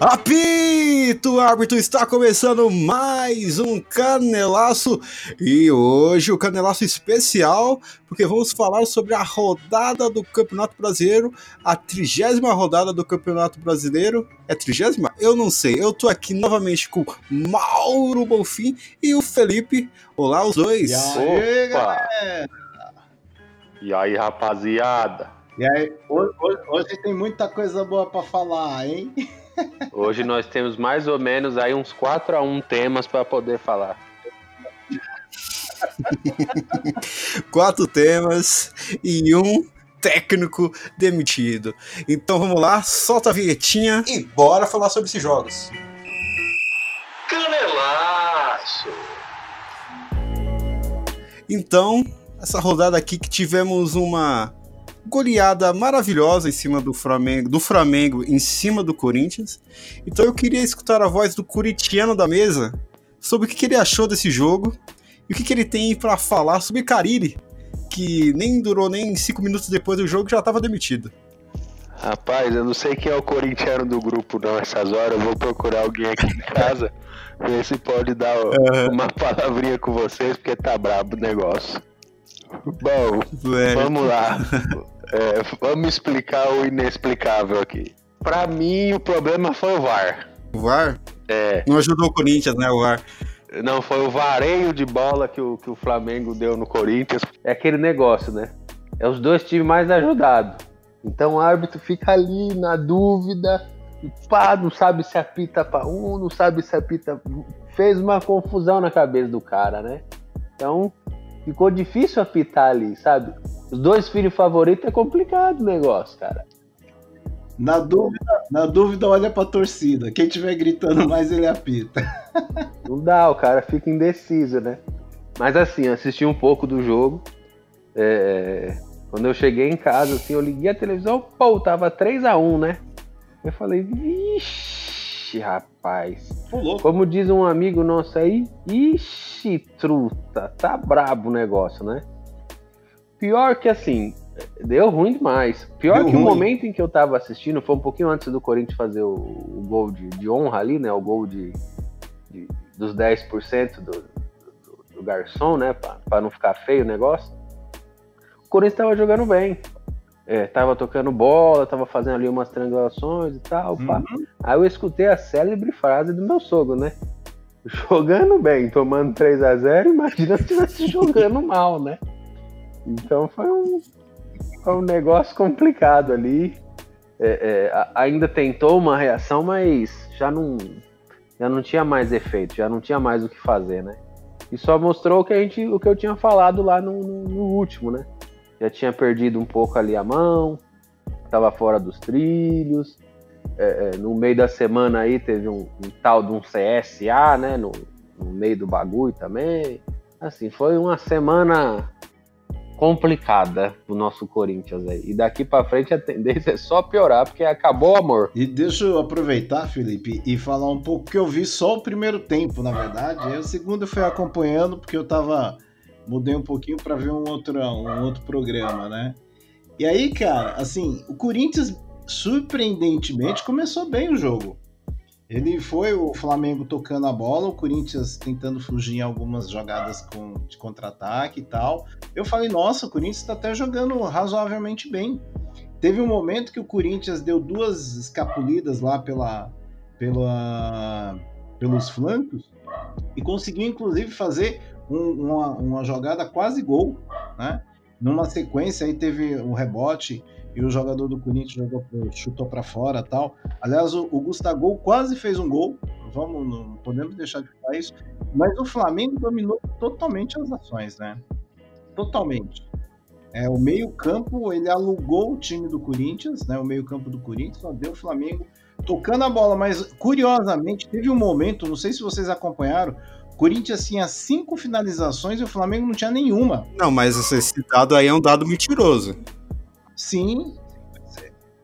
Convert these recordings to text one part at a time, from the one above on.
Apito, árbitro, está começando mais um Canelaço e hoje o Canelaço especial, porque vamos falar sobre a rodada do Campeonato Brasileiro, a trigésima rodada do Campeonato Brasileiro. É trigésima? Eu não sei. Eu tô aqui novamente com Mauro Bonfim e o Felipe. Olá, os dois. E aí, galera? E aí, rapaziada? E aí, hoje, hoje, tem muita coisa boa para falar, hein? Hoje nós temos mais ou menos aí uns 4 a 1 temas para poder falar. Quatro temas e um técnico demitido. Então vamos lá, solta a vinhetinha e bora falar sobre esses jogos. Canelaço! Então, essa rodada aqui que tivemos uma goleada maravilhosa em cima do Flamengo, do Flamengo em cima do Corinthians. Então eu queria escutar a voz do curitiano da mesa sobre o que, ele achou desse jogo e o que, ele tem para falar sobre Carille, que nem durou nem cinco minutos depois do jogo já estava demitido. Rapaz, eu não sei quem é o corintiano do grupo não essas horas, eu vou procurar alguém aqui em casa, ver se pode dar uma palavrinha com vocês, porque tá brabo o negócio. Bom, vamos lá. É, vamos explicar o inexplicável aqui. Pra mim, o problema foi o VAR. O VAR? É. Não ajudou o Corinthians, né, o VAR? Não, foi o vareio de bola que o, que o Flamengo deu no Corinthians. É aquele negócio, né? É os dois times mais ajudados. Então o árbitro fica ali na dúvida, pá, não sabe se apita para um, não sabe se apita. Fez uma confusão na cabeça do cara, né? Então ficou difícil apitar ali, sabe? Os dois filhos favoritos é complicado o negócio, cara. Na dúvida, na dúvida, olha pra torcida. Quem tiver gritando mais, ele apita. Não dá, o cara fica indeciso, né? Mas assim, assisti um pouco do jogo. É... Quando eu cheguei em casa, assim, eu liguei a televisão, pô, tava 3 a 1 né? Eu falei, vixe, rapaz. Como diz um amigo nosso aí, ixi, truta, tá brabo o negócio, né? Pior que assim, deu ruim demais. Pior deu que ruim. o momento em que eu tava assistindo, foi um pouquinho antes do Corinthians fazer o, o gol de, de, honra ali, né? O gol de, de dos 10% do, do, do garçom, né? Pra, pra não ficar feio o negócio. O Corinthians tava jogando bem. É, tava tocando bola, tava fazendo ali umas triangulações e tal. Uhum. Aí eu escutei a célebre frase do meu sogro, né? Jogando bem, tomando 3 a 0 imagina se estivesse jogando mal, né? Então foi um, um negócio complicado ali. É, é, ainda tentou uma reação, mas já não, já não tinha mais efeito, já não tinha mais o que fazer, né? E só mostrou o que, a gente, o que eu tinha falado lá no, no, no último, né? Já tinha perdido um pouco ali a mão, estava fora dos trilhos. É, é, no meio da semana aí teve um, um tal de um CSA, né? No, no meio do bagulho também. Assim, foi uma semana complicada o nosso Corinthians aí. E daqui para frente a tendência é só piorar, porque acabou o amor. E deixa eu aproveitar, Felipe, e falar um pouco que eu vi só o primeiro tempo, na verdade. Aí o segundo eu fui acompanhando porque eu tava mudei um pouquinho para ver um outro um outro programa, né? E aí, cara, assim, o Corinthians surpreendentemente começou bem o jogo. Ele foi o Flamengo tocando a bola, o Corinthians tentando fugir em algumas jogadas com, de contra-ataque e tal. Eu falei, nossa, o Corinthians está até jogando razoavelmente bem. Teve um momento que o Corinthians deu duas escapulidas lá pela, pela, pelos flancos e conseguiu inclusive fazer um, uma, uma jogada quase gol, né? Numa sequência aí teve um rebote e o jogador do Corinthians jogou, chutou para fora tal. Aliás, o, o Gustavo quase fez um gol, vamos, não podemos deixar de falar isso, mas o Flamengo dominou totalmente as ações, né? Totalmente. É, o meio-campo, ele alugou o time do Corinthians, né? O meio-campo do Corinthians, só deu o Flamengo tocando a bola, mas curiosamente, teve um momento, não sei se vocês acompanharam, Corinthians tinha cinco finalizações e o Flamengo não tinha nenhuma. Não, mas esse dado aí é um dado mentiroso. Sim,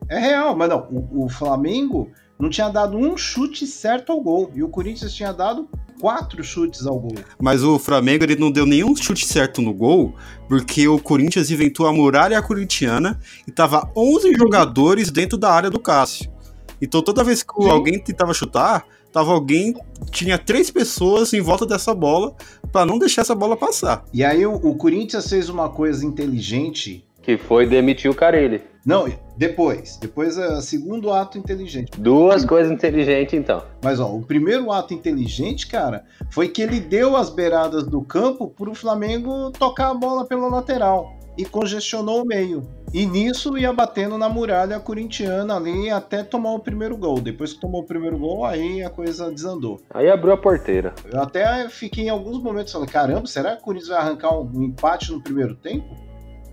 é real, mas não, o, o, Flamengo não tinha dado um chute certo ao gol e o Corinthians tinha dado quatro chutes ao gol. Mas o Flamengo ele não deu nenhum chute certo no gol, porque o Corinthians inventou a muralha corintiana e tava 11 jogadores dentro da área do Cássio. Então toda vez que Sim. alguém tentava chutar, tava alguém. Tinha três pessoas em volta dessa bola pra não deixar essa bola passar. E aí o, o Corinthians fez uma coisa inteligente. Que foi demitir o Carilli. Não, depois. Depois é o segundo ato inteligente. Duas coisas inteligentes, então. Mas ó, o primeiro ato inteligente, cara, foi que ele deu as beiradas do campo pro Flamengo tocar a bola pela lateral e congestionou o meio. E nisso ia batendo na muralha corintiana ali até tomar o primeiro gol. Depois que tomou o primeiro gol, aí a coisa desandou. Aí abriu a porteira. Eu até fiquei em alguns momentos falando, caramba, será que o Corinthians vai arrancar um empate no primeiro tempo?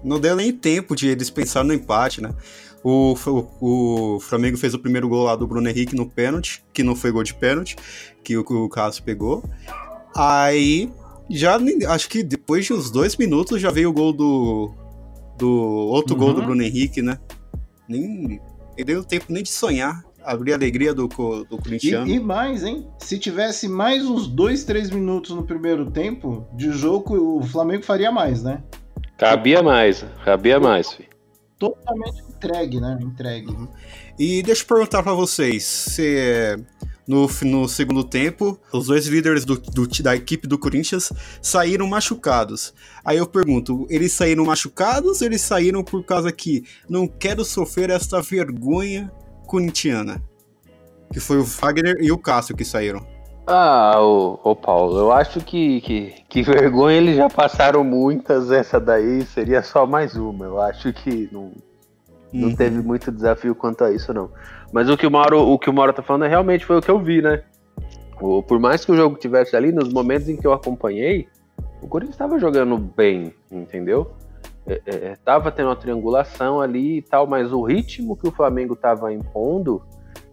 Não deu nem tempo de eles pensar no empate, né? O, o, o, Flamengo fez o primeiro gol lá do Bruno Henrique no pênalti, que não foi gol de pênalti, que o, o Cássio pegou. Aí, já acho que depois de uns dois minutos já veio o gol do. do outro uhum. gol do Bruno Henrique, né? Nem, nem deu tempo nem de sonhar. Abrir a alegria do, do corintiano. E, e, mais, hein? Se tivesse mais uns dois, três minutos no primeiro tempo de jogo, o Flamengo faria mais, né? Cabia mais, cabia mais, filho. Totalmente entregue, né? Entregue. E deixa eu perguntar para vocês, se no, no segundo tempo, os dois líderes do, do, da equipe do Corinthians saíram machucados. Aí eu pergunto, eles saíram machucados ou eles saíram por causa que não quero sofrer esta vergonha corintiana? Que foi o Fagner e o Cássio que saíram. Ah, ô, ô Paulo, eu acho que, que, que vergonha eles já passaram muitas, essa daí seria só mais uma. Eu acho que não, não uhum. teve muito desafio quanto a isso, não. Mas o que o Mauro, o que o Mauro tá falando é, realmente foi o que eu vi, né? O, por mais que o jogo tivesse ali, nos momentos em que eu acompanhei, o Corinthians estava jogando bem, entendeu? É, é, tava tendo uma triangulação ali e tal, mas o ritmo que o Flamengo tava impondo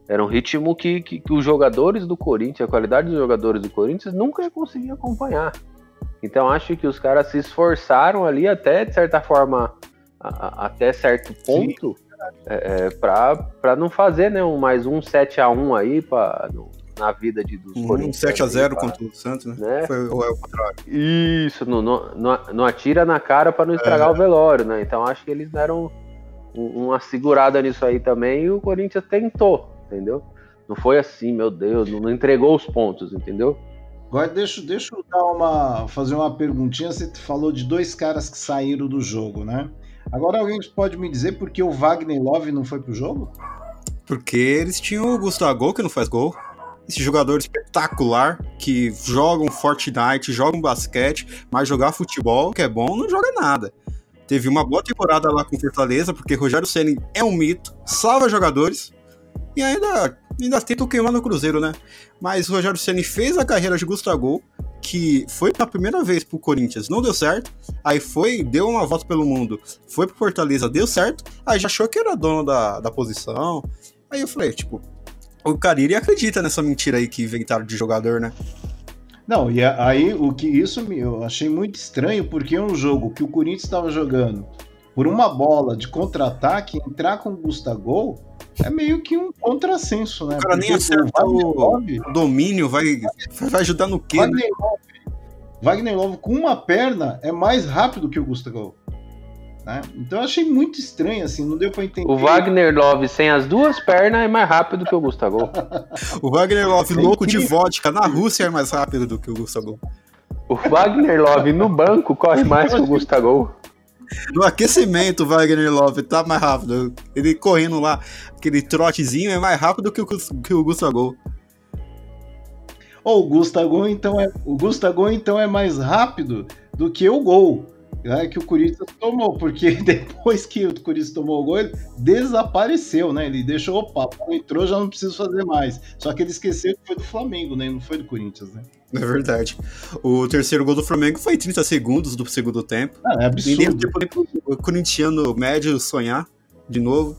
era um ritmo que, que, que, os jogadores do Corinthians, a qualidade dos jogadores do Corinthians, nunca conseguia acompanhar. Então acho que os caras se esforçaram ali até, de certa forma, a, a, até certo ponto, é, é, para não fazer né, um, mais um 7x1 aí pra, no, na vida de, dos um Corinthians. 7x0 contra o Santos, né? né? Foi, ou é o contrário? Isso, não, não, não atira na cara para não estragar é. o velório, né? Então acho que eles deram uma segurada nisso aí também e o Corinthians tentou entendeu? Não foi assim, meu Deus, não entregou os pontos, entendeu? Agora deixa, deixa eu dar uma, fazer uma perguntinha. Você falou de dois caras que saíram do jogo, né? Agora alguém pode me dizer por que o Wagner Love não foi pro jogo? Porque eles tinham o Gustavo que não faz gol. Esse jogador espetacular que joga um Fortnite, joga um basquete, mas jogar futebol, que é bom, não joga nada. Teve uma boa temporada lá com Fortaleza, porque Rogério Ceni é um mito, salva jogadores, e ainda, ainda tentam queimar no Cruzeiro, né? Mas o Rogério Ceni fez a carreira de Gustavo, que foi a primeira vez pro Corinthians, não deu certo. Aí foi, deu uma volta pelo mundo, foi pro Fortaleza, deu certo. Aí já achou que era dono da, da posição. Aí eu falei, tipo, o Cariri acredita nessa mentira aí que inventaram de jogador, né? Não, e aí o que isso eu achei muito estranho, porque é um jogo que o Corinthians estava jogando por uma bola de contra-ataque, entrar com o Gustavo é meio que um contrassenso, né? O cara nem acerta o, o domínio, vai, vai ajudar no quê? Wagner, né? Love, Wagner Love com uma perna é mais rápido que o Gustavo. Né? Então eu achei muito estranho, assim, não deu pra entender. O Wagner Love sem as duas pernas é mais rápido que o Gustavo. o Wagner Love é louco de vodka na Rússia é mais rápido do que o Gustavo. O Wagner Love no banco corre mais que o Gustavo. No aquecimento, o Wagner Love tá mais rápido. Ele correndo lá, aquele trotezinho é mais rápido que o, que o Gustavo. Oh, o Gustavo então é o Gustavo então é mais rápido do que o gol né, que o Corinthians tomou, porque depois que o Corinthians tomou o gol, ele desapareceu, né? Ele deixou, opa, entrou, já não preciso fazer mais. Só que ele esqueceu que foi do Flamengo, né? Não foi do Corinthians, né? É verdade. O terceiro gol do Flamengo foi 30 segundos do segundo tempo. Ah, é absurdo. tempo o corintiano médio sonhar de novo.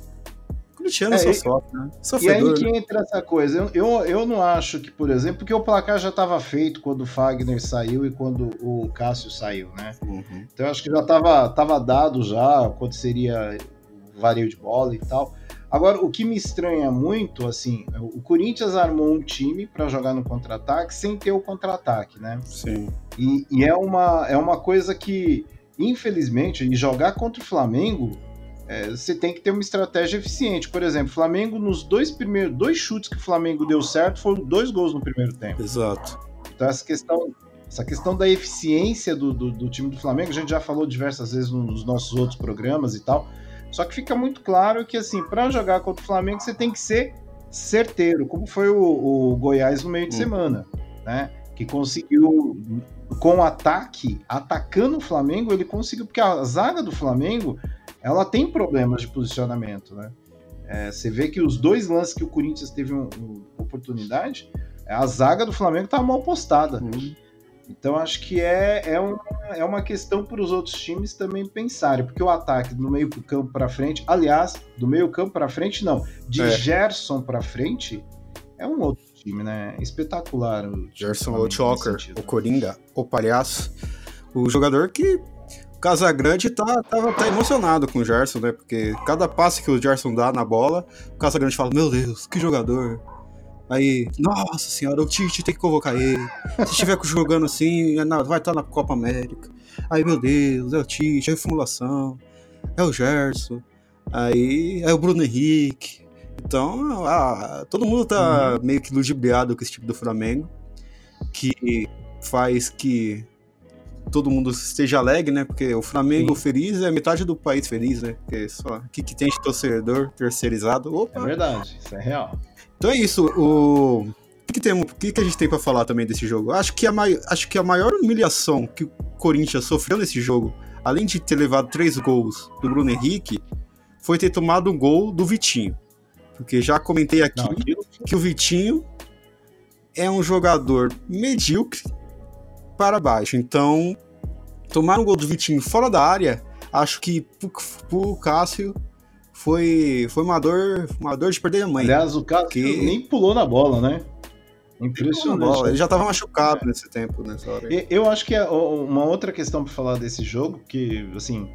O corintiano é, só sofre, né? Sofredor, e aí que né? entra essa coisa. Eu, eu, eu não acho que, por exemplo, porque o placar já estava feito quando o Fagner saiu e quando o Cássio saiu, né? Uhum. Então eu acho que já estava tava dado já quando seria o vareio de bola e tal. Agora, o que me estranha muito, assim, o Corinthians armou um time para jogar no contra-ataque sem ter o contra-ataque, né? Sim. E, e, é, uma, é uma coisa que, infelizmente, e jogar contra o Flamengo é, você tem que ter uma estratégia eficiente. Por exemplo, Flamengo, nos dois primeiros dois chutes que o Flamengo deu certo, foram dois gols no primeiro tempo. Exato. Então, essa questão, essa questão da eficiência do, do, do time do Flamengo, a gente já falou diversas vezes nos nossos outros programas e tal. Só que fica muito claro que, assim, para jogar contra o Flamengo, você tem que ser certeiro, como foi o, o Goiás no meio de hum. semana, né? Que conseguiu, com o ataque, atacando o Flamengo, ele conseguiu, porque a zaga do Flamengo ela tem problemas de posicionamento, né? É, você vê que os dois lances que o Corinthians teve uma um, oportunidade, a zaga do Flamengo tá mal postada. Uhum. Então acho que é, é, uma, é uma questão para os outros times também pensarem, porque o ataque do meio campo para frente, aliás, do meio campo para frente não, de é. Gerson para frente é um outro time, né? Espetacular. O Gerson, o Choker, o Coringa, o palhaço, o jogador que Casagrande tá, tá, tá emocionado com o Gerson, né? Porque cada passe que o Gerson dá na bola, o Casagrande fala: Meu Deus, que jogador. Aí, nossa senhora, o Tite tem que convocar ele. Se estiver jogando assim, é vai estar tá na Copa América. Aí, meu Deus, é o Tite, é a reformulação, é o Gerson, aí é o Bruno Henrique. Então, ah, todo mundo tá uhum. meio que ludibriado com esse tipo do Flamengo, que faz que todo mundo esteja alegre, né? Porque o Flamengo Sim. feliz é metade do país feliz, né? Porque só o que, que tem de torcedor terceirizado. Opa. É verdade, isso é real. Então é isso. O, o que, tem, o que, que a gente tem para falar também desse jogo? Acho que, a mai... Acho que a maior humilhação que o Corinthians sofreu nesse jogo, além de ter levado três gols do Bruno Henrique, foi ter tomado um gol do Vitinho. Porque já comentei aqui Não, que o Vitinho é um jogador medíocre para baixo. Então, tomar um gol do Vitinho fora da área, acho que pro, pro Cássio foi, foi uma, dor, uma dor de perder a mãe. Aliás, o Cássio que... nem pulou na bola, né? Impressionante. Ele já estava machucado é. nesse tempo, nessa hora. Eu acho que é uma outra questão para falar desse jogo, que, assim,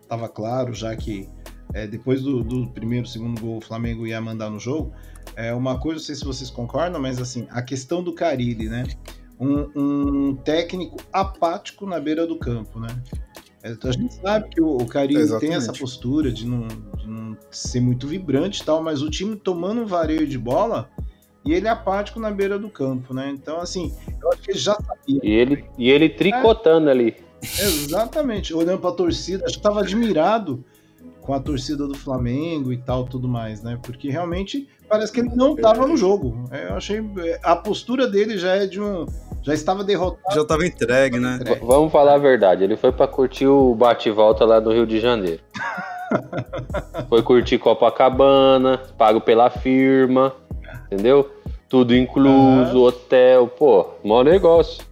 estava é, claro já que é, depois do, do, primeiro, segundo gol, o Flamengo ia mandar no jogo. É uma coisa, não sei se vocês concordam, mas assim, a questão do Carilli, né? um, um técnico apático na beira do campo, né? É, a gente sabe que o, o Carinho tem essa postura de não, de não, ser muito vibrante e tal, mas o time tomando um vareio de bola e ele é apático na beira do campo, né? Então, assim, eu acho que ele já sabia. E ele, e ele tricotando é, ali. Exatamente, olhando para a torcida, acho que estava admirado com a torcida do Flamengo e tal, tudo mais, né? Porque realmente parece que ele não estava no jogo. É, eu achei a postura dele já é de um já estava derrotado. Já estava entregue, né? Entregue. Vamos falar a verdade. Ele foi para curtir o bate-volta lá do Rio de Janeiro. foi curtir Copacabana, pago pela firma, entendeu? Tudo incluso, uhum. hotel, pô, mau negócio.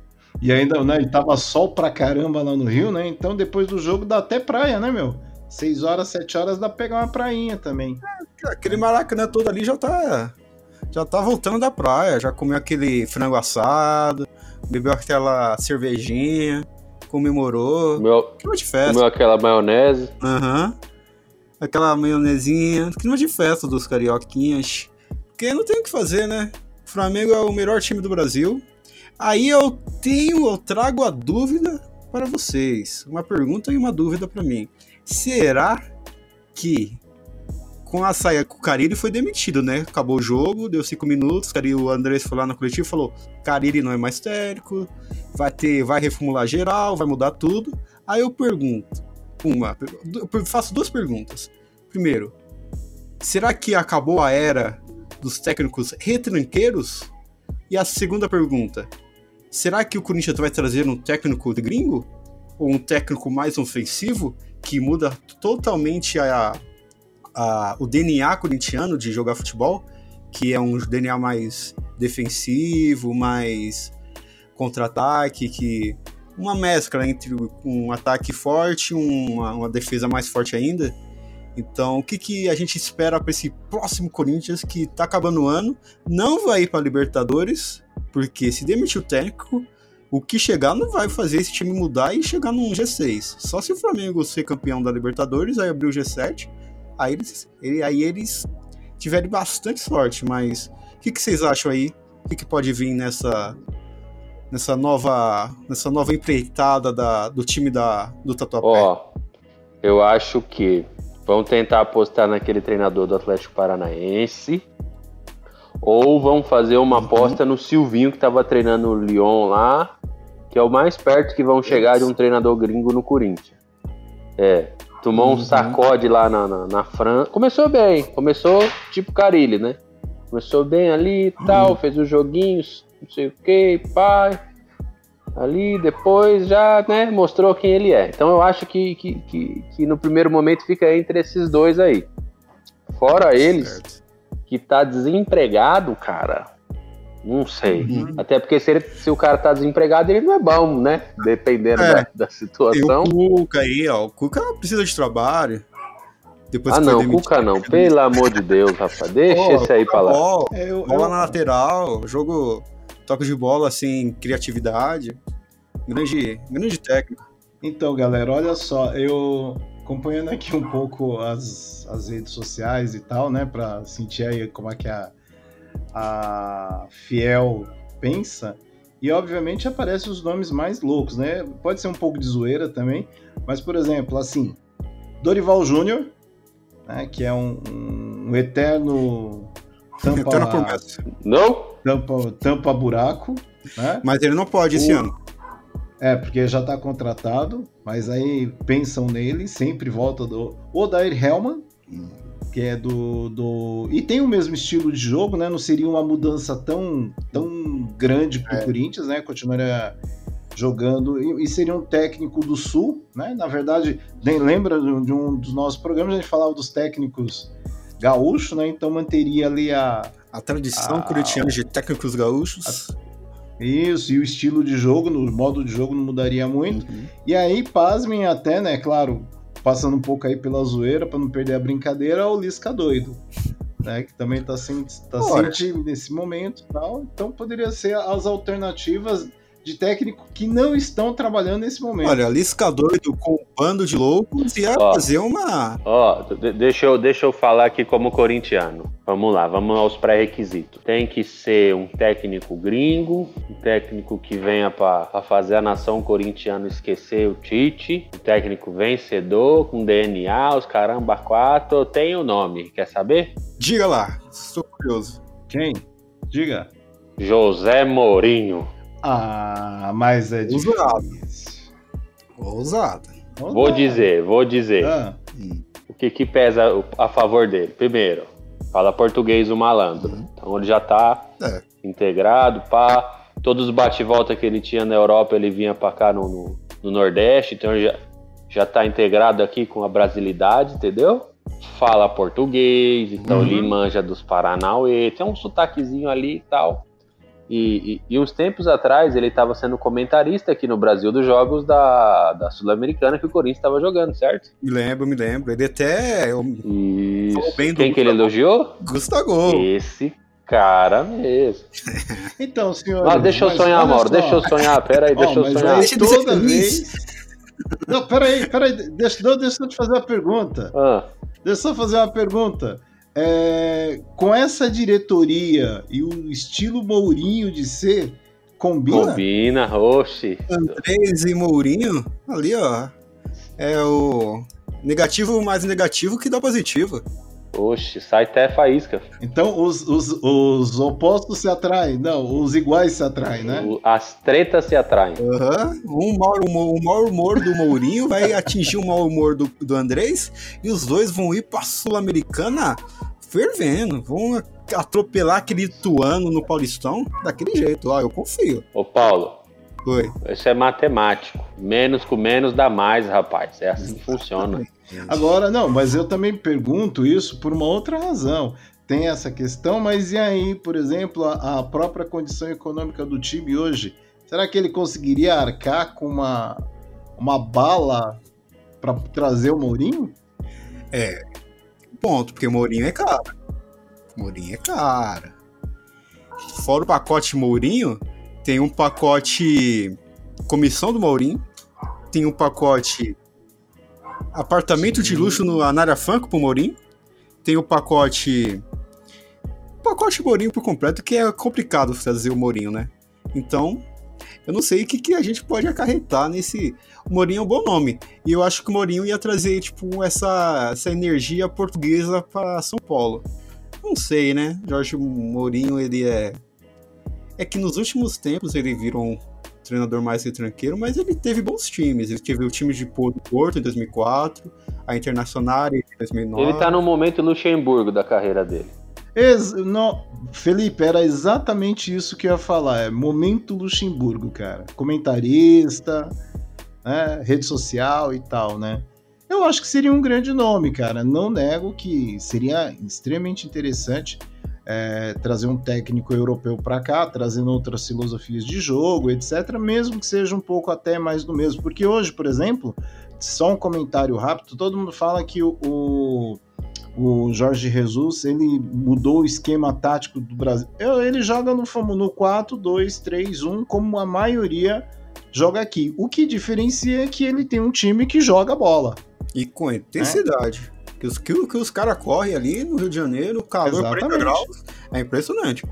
E ainda, né, ele tava sol pra caramba lá no Rio, né? Então depois do jogo dá até praia, né, meu? 6 horas, 7 horas dá pra pegar uma prainha também. É, aquele maracanã todo ali já tá. Já tá voltando da praia, já comeu aquele frango assado, bebeu aquela cervejinha, comemorou. Meu, clima de festa. Comeu aquela maionese. Aham. Uhum. Aquela maionezinha. Clima de festa dos carioquinhas. Porque não tem o que fazer, né? O Flamengo é o melhor time do Brasil. Aí eu tenho, eu trago a dúvida para vocês. Uma pergunta e uma dúvida para mim. Será que com a saia com o Cariri foi demitido, né? Acabou o jogo, deu cinco minutos, Cariri, o Andrés foi lá no coletivo e falou: Cariri não é mais técnico, vai ter, vai reformular geral, vai mudar tudo. Aí eu pergunto, uma, eu faço duas perguntas. Primeiro, será que acabou a era dos técnicos retranqueiros? E a segunda pergunta, será que o Corinthians vai trazer um técnico gringo? Ou um técnico mais ofensivo que muda totalmente a, a, o DNA corintiano de jogar futebol, que é um DNA mais defensivo, mais contra-ataque, que uma mescla entre um ataque forte e uma, uma defesa mais forte ainda. Então, o que, que a gente espera para esse próximo Corinthians que está acabando o ano? Não vai ir para Libertadores, porque se demitir o técnico, o que chegar não vai fazer esse time mudar e chegar num G6. Só se o Flamengo ser campeão da Libertadores, aí abrir o G7 Aí eles, ele, aí eles tiveram bastante sorte, mas o que, que vocês acham aí? O que, que pode vir nessa nessa nova nessa nova empreitada da, do time da, do Tatuapé? Ó, eu acho que Vão tentar apostar naquele treinador do Atlético Paranaense. Ou vão fazer uma Uhum. aposta no Silvinho que estava treinando o Lyon lá, que é o mais perto que vão chegar de um treinador gringo no Corinthians. É, tomou um Uhum. sacode lá na, na, na França. Começou bem, começou tipo Carilli, né? Começou bem ali e tal, fez os joguinhos, não sei o que, pai. Ali, depois já né, mostrou quem ele é. Então eu acho que, que, que, que no primeiro momento fica entre esses dois aí. Fora eles, Certo. Que tá desempregado, cara, não sei. Uhum. Até porque se, ele- se o cara tá desempregado, ele não é bom, né? Dependendo É. da, da Tem situação. o Cuca aí, ó. O Cuca precisa de trabalho. Depois Ah, não. Cuca não. Pelo amor de Deus, rapaz. Deixa Pô, esse aí pra lá. Bola, eu, bola eu- na lateral, jogo, toque de bola assim, criatividade. Grande, grande técnico. Então, galera, olha só, eu acompanhando aqui um pouco as, as redes sociais e tal, né, para sentir aí como é que a, a Fiel pensa. E obviamente aparecem os nomes mais loucos, né? Pode ser um pouco de zoeira também, mas por exemplo, assim, Dorival Júnior, né, que é um, um eterno tampa, Eterna promessa. Não? tampa, tampa buraco, né? Mas ele não pode esse O- ano. É, porque já tá contratado, mas aí pensam nele, sempre volta do Odair Hellman, que é do, do. E tem o mesmo estilo de jogo, né? Não seria uma mudança tão, tão grande pro É. Corinthians, né? Continuaria jogando. E, e seria um técnico do Sul, né? Na verdade, nem lembra de um dos nossos programas, a gente falava dos técnicos gaúchos, né? Então manteria ali a, A tradição Ah, corintiana de técnicos gaúchos. Isso, e o estilo de jogo, no modo de jogo não mudaria muito. Uhum. E aí, pasmem até, né, claro, passando um pouco aí pela zoeira, para não perder a brincadeira, o Lisca doido, né, que também tá sem, tá sem time nesse momento e tal. Então poderia ser as alternativas de técnico que não estão trabalhando nesse momento. Olha, Lisca doido com um bando de loucos ia Ó. fazer uma. Ó, de- deixa eu, deixa eu falar aqui como corintiano. Vamos lá, vamos aos pré-requisitos. Tem que ser um técnico gringo, um técnico que venha pra pra fazer a nação corintiana esquecer o Tite, um técnico vencedor, com DNA, os caramba quatro. Tenho o nome, quer saber? Diga lá, estou curioso. Quem? Diga. José Mourinho. Ah, mas é Ousado. difícil. Ousada. Vou dizer, vou dizer. Ah, O que, que pesa a favor dele? Primeiro, fala português o malandro. Então ele já tá É. integrado, pá. Todos os bate-volta que ele tinha na Europa, ele vinha pra cá no, no, no Nordeste, então ele já, já tá integrado aqui com a brasilidade, entendeu? Fala português, então Uhum. ele manja dos Paranauê, tem um sotaquezinho ali e tal. E, e, e uns tempos atrás ele estava sendo comentarista aqui no Brasil dos jogos da, da Sul-Americana que o Corinthians estava jogando, certo? Me lembro, me lembro. Ele até. o Isso. bem do Quem que ele elogiou? Gustavo. Esse cara mesmo. então, senhor. Ah, deixa eu sonhar, Mauro. Deixa eu sonhar. Pera aí, deixa eu mas sonhar. aí Deixa toda vez. Não, peraí, peraí. Deixa, não, deixa eu te fazer uma pergunta. Ah, Deixa eu só fazer uma pergunta. É, com essa diretoria e o estilo Mourinho de ser, combina? combina, oxi. Andrés e Mourinho, ali, ó. É o negativo mais negativo que dá positivo. Oxi, sai até faísca. Então os, os, os opostos se atraem. Não, os iguais se atraem, né? O- As tretas se atraem. Aham. Um mau humor, o mau humor do Mourinho vai atingir o mau humor do, do Andrés e os dois vão ir pra Sul-Americana fervendo. Vão atropelar aquele Ituano no Paulistão daquele jeito. Ó, eu confio. Ô, Paulo, Oi. isso é matemático. Menos com menos dá mais, rapaz. É assim que funciona. Agora, não, mas eu também pergunto isso por uma outra razão. Tem essa questão, mas e aí, por exemplo, a, a própria condição econômica do time hoje? Será que ele conseguiria arcar com uma, uma bala para trazer o Mourinho? Ponto, porque Mourinho é caro. Mourinho é caro. Fora o pacote Mourinho, tem um pacote comissão do Mourinho, tem um pacote apartamento de luxo no, na área Franco pro Mourinho, tem o pacote pacote Mourinho por completo, que é complicado trazer o Mourinho, né? Então, eu não sei o que, que a gente pode acarretar nesse. O Mourinho é um bom nome. E eu acho que o Mourinho ia trazer, tipo, essa, essa energia portuguesa para São Paulo. Não sei, né? Jorge Mourinho, ele é. É que nos últimos tempos ele virou um treinador mais retranqueiro, mas ele teve bons times. Ele teve o time de Porto em 2004, a Internacional em 2009. Ele tá no momento Luxemburgo da carreira dele. Ex não, Felipe, era exatamente isso que eu ia falar. É momento Luxemburgo, cara. Comentarista, né, rede social e tal, né? Eu acho que seria um grande nome, cara. Não nego que seria extremamente interessante é, trazer um técnico europeu para cá, trazendo outras filosofias de jogo, etc. Mesmo que seja um pouco até mais do mesmo. Porque hoje, por exemplo, só um comentário rápido: todo mundo fala que o, o Jorge Jesus, ele mudou o esquema tático do Brasil. Ele joga no, no 4, 2, 3, 1, como a maioria joga aqui. O que diferencia é que ele tem um time que joga bola. E com intensidade. Que os, que, que os caras correm ali no Rio de Janeiro, calor Exatamente. 40 graus, é impressionante.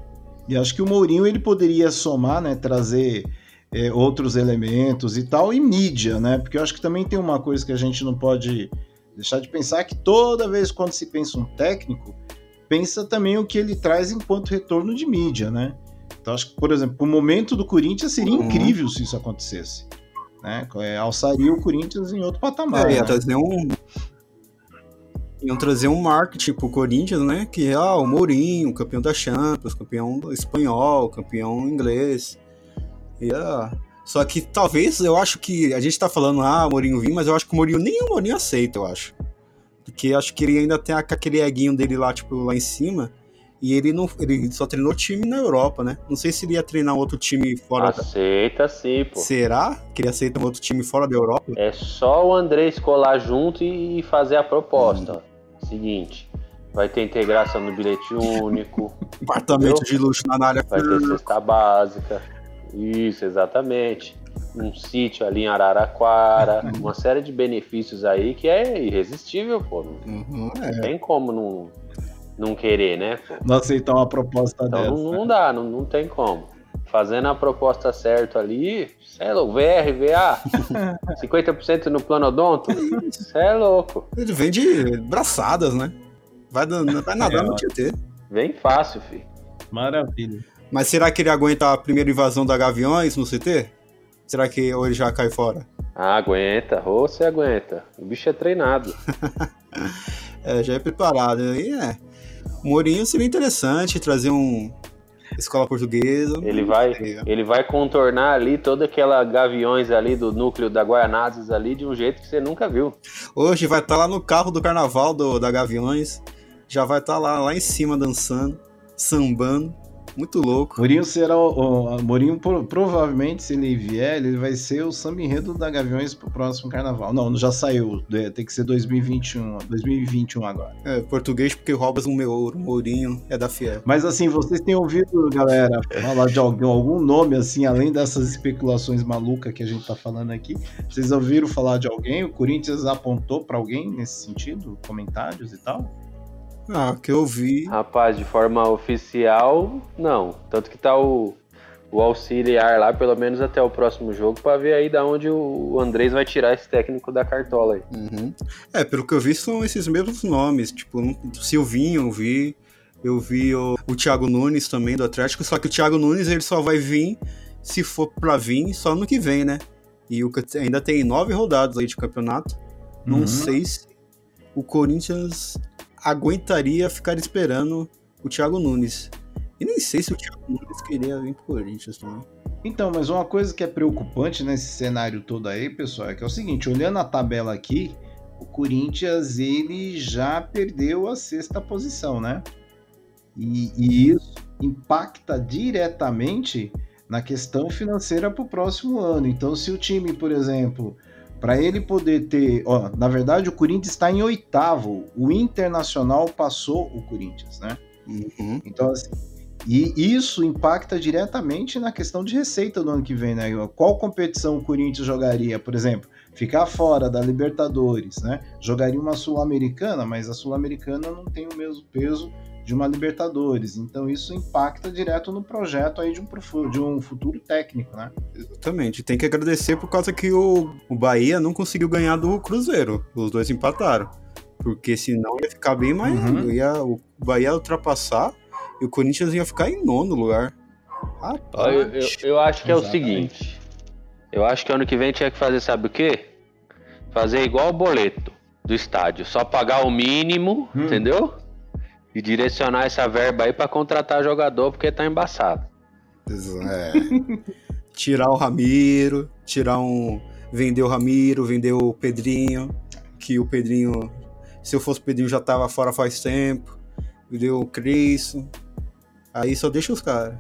E acho que o Mourinho ele poderia somar, né, trazer é, outros elementos e tal, e mídia, né? Porque eu acho que também tem uma coisa que a gente não pode Deixar de pensar que toda vez quando se pensa um técnico, pensa também o que ele traz enquanto retorno de mídia, né? Então acho que, por exemplo, o momento do Corinthians seria uhum. incrível se isso acontecesse. Né? É, alçaria o Corinthians em outro patamar. É, ia né? trazer um. Iam trazer um marketing pro Corinthians, né? Que é ah, o Mourinho, campeão da Champions, campeão espanhol, campeão inglês. Ia só que talvez eu acho que a gente tá falando, ah, o Mourinho vir, mas eu acho que o Mourinho nem o Mourinho aceita, eu acho. Porque acho que ele ainda tem aquele eguinho dele lá, tipo, lá em cima. E ele não ele só treinou time na Europa, né? Não sei se ele ia treinar outro time fora Aceita da... sim, pô. Será que ele aceita um outro time fora da Europa? É só o André colar junto e fazer a proposta. Hum. Seguinte, vai ter integração no bilhete único. Apartamento de luxo na área. Vai ter cesta básica. Isso, exatamente. Um sítio ali em Araraquara, uhum. uma série de benefícios aí que é irresistível, pô. Não, uhum, é. não tem como não, não querer, né? Pô. Não aceitar uma proposta então, dessa. Não, não dá, não, não tem como. Fazendo a proposta certa ali, cê é louco, VR, VA, 50% no plano odonto, cê é louco. Ele vem de braçadas, né? Vai, vai nadar é, no Tietê. Vem fácil, filho. Maravilha. Mas será que ele aguenta a primeira invasão da Gaviões no CT? Será que ou ele já cai fora? Ah, aguenta, ou você aguenta. O bicho é treinado. é, já é preparado. E é. O Mourinho seria interessante trazer um escola portuguesa. Ele vai, ele vai contornar ali toda aquela gaviões ali do núcleo da Guaianazes ali de um jeito que você nunca viu. Hoje vai estar tá lá no carro do carnaval do, da Gaviões. Já vai estar tá lá, lá em cima dançando, sambando. Muito louco. Mourinho será o, o Mourinho provavelmente se ele vier, ele vai ser o samba enredo da Gaviões pro próximo carnaval. Não, já saiu, tem que ser 2021, 2021 agora. É, português porque roubas um meu ouro, Mourinho é da Fiel. Mas assim, vocês têm ouvido, galera, falar de algum, algum nome assim, além dessas especulações malucas que a gente tá falando aqui? Vocês ouviram falar de alguém? O Corinthians apontou para alguém nesse sentido? Comentários e tal? Ah, que eu vi. Rapaz, de forma oficial, não. Tanto que tá o, o auxiliar lá, pelo menos até o próximo jogo, para ver aí da onde o Andrés vai tirar esse técnico da cartola aí. Uhum. É, pelo que eu vi, são esses mesmos nomes. Tipo, Silvinho, eu vi. Eu vi o, o Thiago Nunes também do Atlético, só que o Thiago Nunes ele só vai vir se for para vir só no que vem, né? E o, ainda tem nove rodadas aí de campeonato. Não uhum. sei se o Corinthians aguentaria ficar esperando o Thiago Nunes. E nem sei se o Thiago Nunes queria vir pro Corinthians também. Então, mas uma coisa que é preocupante nesse cenário todo aí, pessoal, é que é o seguinte, olhando a tabela aqui, o Corinthians ele já perdeu a sexta posição, né? E, e isso impacta diretamente na questão financeira para o próximo ano. Então, se o time, por exemplo, para ele poder ter, ó, na verdade o Corinthians está em oitavo, o Internacional passou o Corinthians, né? Uhum. Então assim, e isso impacta diretamente na questão de receita do ano que vem, né? Qual competição o Corinthians jogaria, por exemplo? Ficar fora da Libertadores, né? Jogaria uma Sul-Americana, mas a Sul-Americana não tem o mesmo peso de uma Libertadores. Então isso impacta direto no projeto aí de um, de um futuro técnico, né? Exatamente. Tem que agradecer por causa que o, o Bahia não conseguiu ganhar do Cruzeiro. Os dois empataram. Porque senão ia ficar bem mais. Uhum. Ia, o Bahia ia ultrapassar e o Corinthians ia ficar em nono lugar. Rapaz. Eu, eu, eu acho que é Exatamente. o seguinte. Eu acho que ano que vem tinha que fazer, sabe o quê? Fazer igual o boleto do estádio. Só pagar o mínimo, hum. entendeu? E direcionar essa verba aí para contratar jogador, porque tá embaçado. É. tirar o Ramiro, tirar um. Vender o Ramiro, vender o Pedrinho. Que o Pedrinho. Se eu fosse o Pedrinho já tava fora faz tempo. Vender o Cris. Aí só deixa os caras.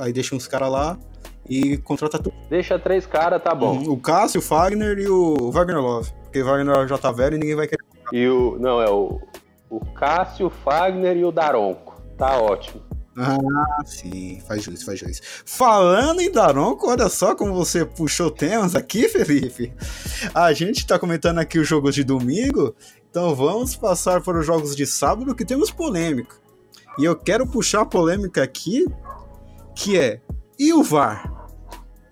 Aí deixa uns caras lá e contrata tudo. Deixa três caras, tá bom. Uhum. O Cássio, o Fagner e o Wagner Love. Porque o Wagner já tá velho e ninguém vai querer. E o. Não, é o. O Cássio, o Fagner e o Daronco. Tá ótimo. Ah, sim, faz juiz, faz juiz. Falando em Daronco, olha só como você puxou temas aqui, Felipe. A gente tá comentando aqui os jogos de domingo, então vamos passar para os jogos de sábado que temos polêmica. E eu quero puxar a polêmica aqui, que é, e o VAR?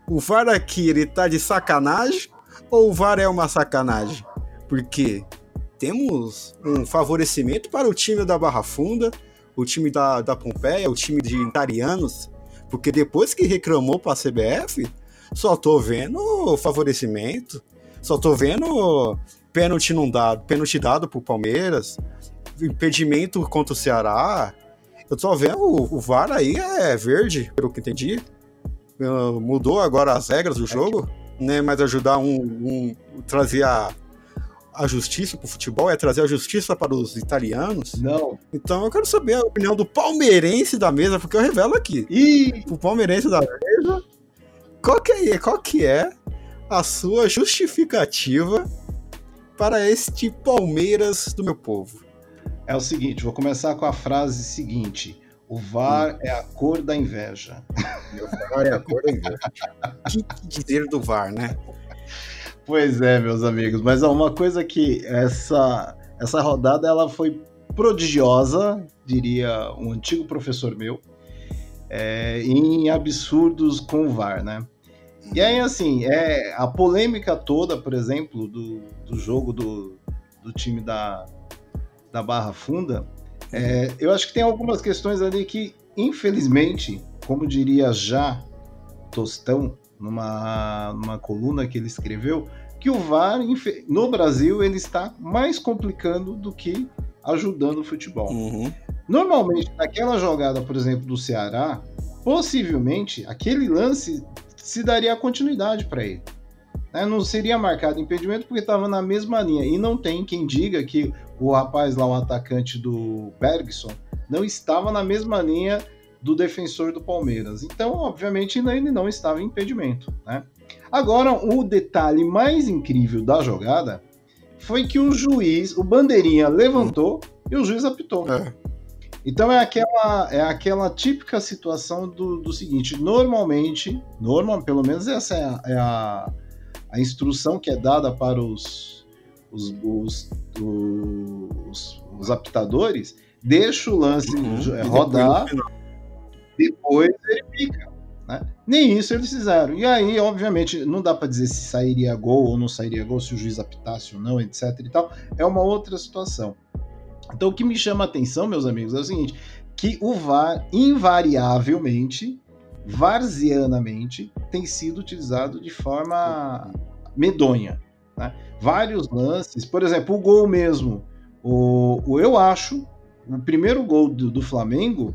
O VAR aqui ele tá de sacanagem ou o VAR é uma sacanagem? Porque temos um favorecimento para o time da Barra Funda, o time da, da Pompeia, o time de italianos, porque depois que reclamou para a CBF, só tô vendo favorecimento, só tô vendo pênalti não dado, pênalti dado pro Palmeiras, impedimento contra o Ceará. Eu tô vendo o, o VAR aí é verde, pelo que entendi. Uh, mudou agora as regras do é jogo, né? Mas ajudar um, um trazer a, a justiça para o futebol, é trazer a justiça para os italianos. Não. Então eu quero saber a opinião do palmeirense da mesa, porque eu revelo aqui. E o palmeirense da mesa, qual que é, qual que é a sua justificativa para este Palmeiras do meu povo? É o seguinte, vou começar com a frase seguinte. O VAR é a cor da inveja. O VAR é a cor da inveja. que dizer do VAR, né? Pois é, meus amigos. Mas ó, uma coisa que essa, essa rodada ela foi prodigiosa, diria um antigo professor meu, é, em absurdos com o VAR, né? E aí, assim, é, a polêmica toda, por exemplo, do, do jogo do, do time da, da Barra Funda, é, eu acho que tem algumas questões ali que, infelizmente, como diria já Tostão, numa, numa coluna que ele escreveu, que o VAR, no Brasil, ele está mais complicando do que ajudando o futebol. Uhum. Normalmente, naquela jogada, por exemplo, do Ceará, possivelmente aquele lance se daria continuidade para ele. Né? Não seria marcado impedimento porque estava na mesma linha. E não tem quem diga que o rapaz lá, o atacante do Bergson, não estava na mesma linha do defensor do Palmeiras. Então, obviamente, ele não estava em impedimento. Né? Agora, o detalhe mais incrível da jogada foi que o juiz, o bandeirinha levantou e o juiz apitou. É. Então é aquela, é aquela típica situação do, do seguinte: normalmente, normal, pelo menos essa é a, é a, a instrução que é dada para os, os, os, os, os apitadores, deixa o lance uhum, rodar, depois ele fica. Né? Nem isso eles fizeram. E aí, obviamente, não dá para dizer se sairia gol ou não sairia gol, se o juiz apitasse ou não, etc. e tal. É uma outra situação. Então, o que me chama a atenção, meus amigos, é o seguinte: que o VAR, invariavelmente, varzianamente, tem sido utilizado de forma medonha. Né? Vários lances, por exemplo, o gol mesmo. O, o eu acho, o primeiro gol do, do Flamengo,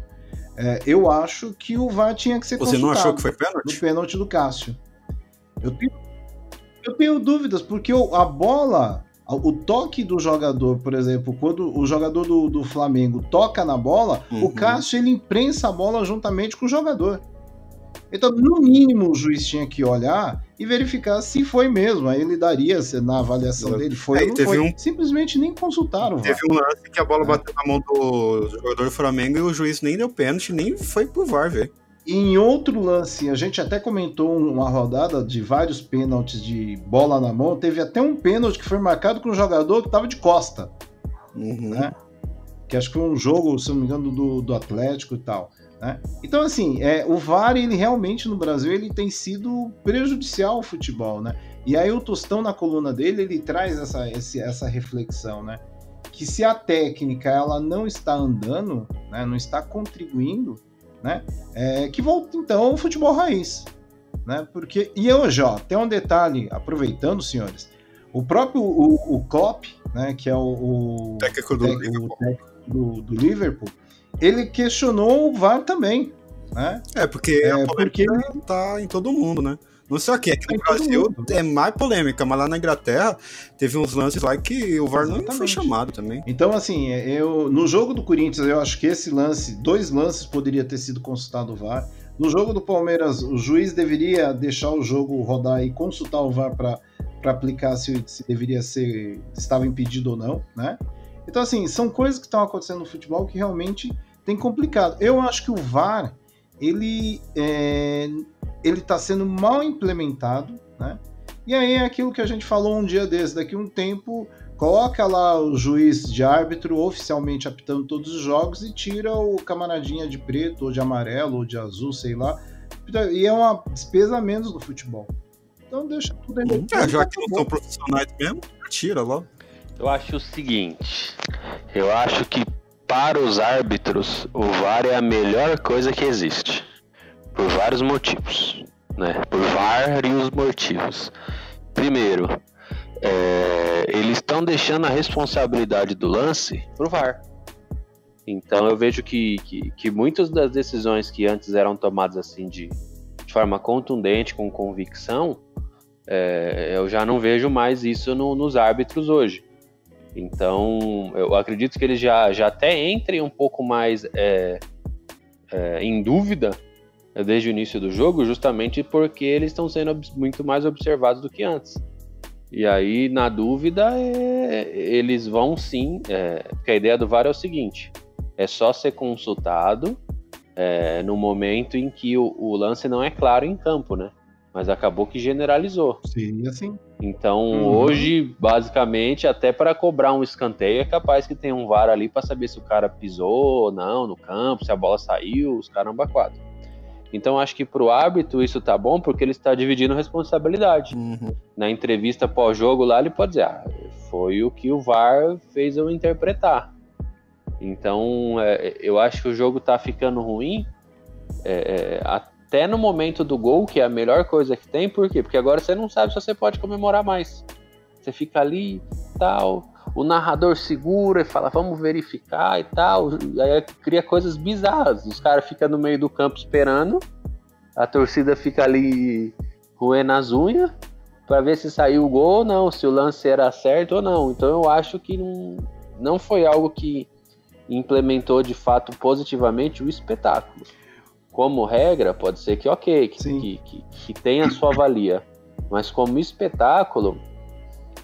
é, eu acho que o VAR tinha que ser Você não achou que foi pênalti? No pênalti do Cássio. Eu tenho, eu tenho dúvidas, porque a bola, o toque do jogador, por exemplo, quando o jogador do, do Flamengo toca na bola, uhum. o Cássio ele imprensa a bola juntamente com o jogador. Então, no mínimo, o juiz tinha que olhar e verificar se foi mesmo. Aí ele daria se na avaliação dele foi ou não foi. Um... Simplesmente nem consultaram. Teve um lance que a bola é. bateu na mão do jogador do Flamengo e o juiz nem deu pênalti, nem foi pro VAR, velho. Em outro lance, a gente até comentou uma rodada de vários pênaltis de bola na mão. Teve até um pênalti que foi marcado com um jogador que estava de costa. Uhum. Né? que acho que foi um jogo, se não me engano, do, do Atlético e tal. Né? Então, assim, é, o VAR, ele realmente no Brasil, ele tem sido prejudicial ao futebol, né? E aí o Tostão, na coluna dele, ele traz essa, esse, essa reflexão, né? Que se a técnica ela não está andando, né, não está contribuindo, né? É, que volta então ao futebol raiz, né? Porque e hoje, ó, tem um detalhe, aproveitando, senhores, o próprio o, o Klopp, né, que é o, o técnico do, o técnico do, do Liverpool, ele questionou o VAR também, né? É, porque É, porque tá em todo mundo, né? Não sei aqui, aqui Tá no Brasil é mais polêmica, mas lá na Inglaterra teve uns lances lá que o VAR não foi Exatamente. chamado também. Então, assim, eu no jogo do Corinthians, eu acho que esse lance, dois lances poderia ter sido consultado o VAR. No jogo do Palmeiras, o juiz deveria deixar o jogo rodar e consultar o VAR para aplicar se, se deveria ser, se estava impedido ou não, né? Então, assim, são coisas que estão acontecendo no futebol que realmente tem complicado. Eu acho que o VAR, ele é, ele está sendo mal implementado, né? E aí é aquilo que a gente falou um dia desse, daqui a um tempo coloca lá o juiz de árbitro oficialmente apitando todos os jogos e tira o camaradinha de preto, ou de amarelo, ou de azul, sei lá. E é uma despesa a menos do futebol. Então deixa tudo em É, já que não são profissionais mesmo, tira logo. Eu acho o seguinte, eu acho que para os árbitros o VAR é a melhor coisa que existe, por vários motivos, né? Por vários motivos. Primeiro, é, eles estão deixando a responsabilidade do lance pro VAR. Então eu vejo que, que, que muitas das decisões que antes eram tomadas assim de, de forma contundente, com convicção, é, eu já não vejo mais isso no- nos árbitros hoje. Então, eu acredito que eles já, já até entrem um pouco mais é, é, em dúvida é, desde o início do jogo, justamente porque eles estão sendo muito mais observados do que antes. E aí, na dúvida, é, eles vão sim. é, porque a ideia do VAR é o seguinte: é só ser consultado é, no momento em que o, o lance não é claro em campo, né? Mas acabou que generalizou. Seria assim. Então, Uhum. hoje, basicamente, até para cobrar um escanteio, é capaz que tenha um VAR ali para saber se o cara pisou ou não no campo, se a bola saiu, os caramba quatro. Então, acho que pro árbitro isso tá bom porque ele está dividindo responsabilidade. Uhum. Na entrevista pós-jogo lá, ele pode dizer: ah, foi o que o VAR fez eu interpretar. Então, é, eu acho que o jogo tá ficando ruim é, é, até no momento do gol, que é a melhor coisa que tem, por quê? Porque agora você não sabe se você pode comemorar mais. Você fica ali tal, o narrador segura e fala, vamos verificar e tal. Aí cria coisas bizarras. Os caras ficam no meio do campo esperando, a torcida fica ali roendo as unhas para ver se saiu o gol ou não, se o lance era certo ou não. Então eu acho que não, não foi algo que implementou de fato positivamente o espetáculo. Como regra, pode ser que ok, que, que, que, que tenha sua valia. Mas como espetáculo,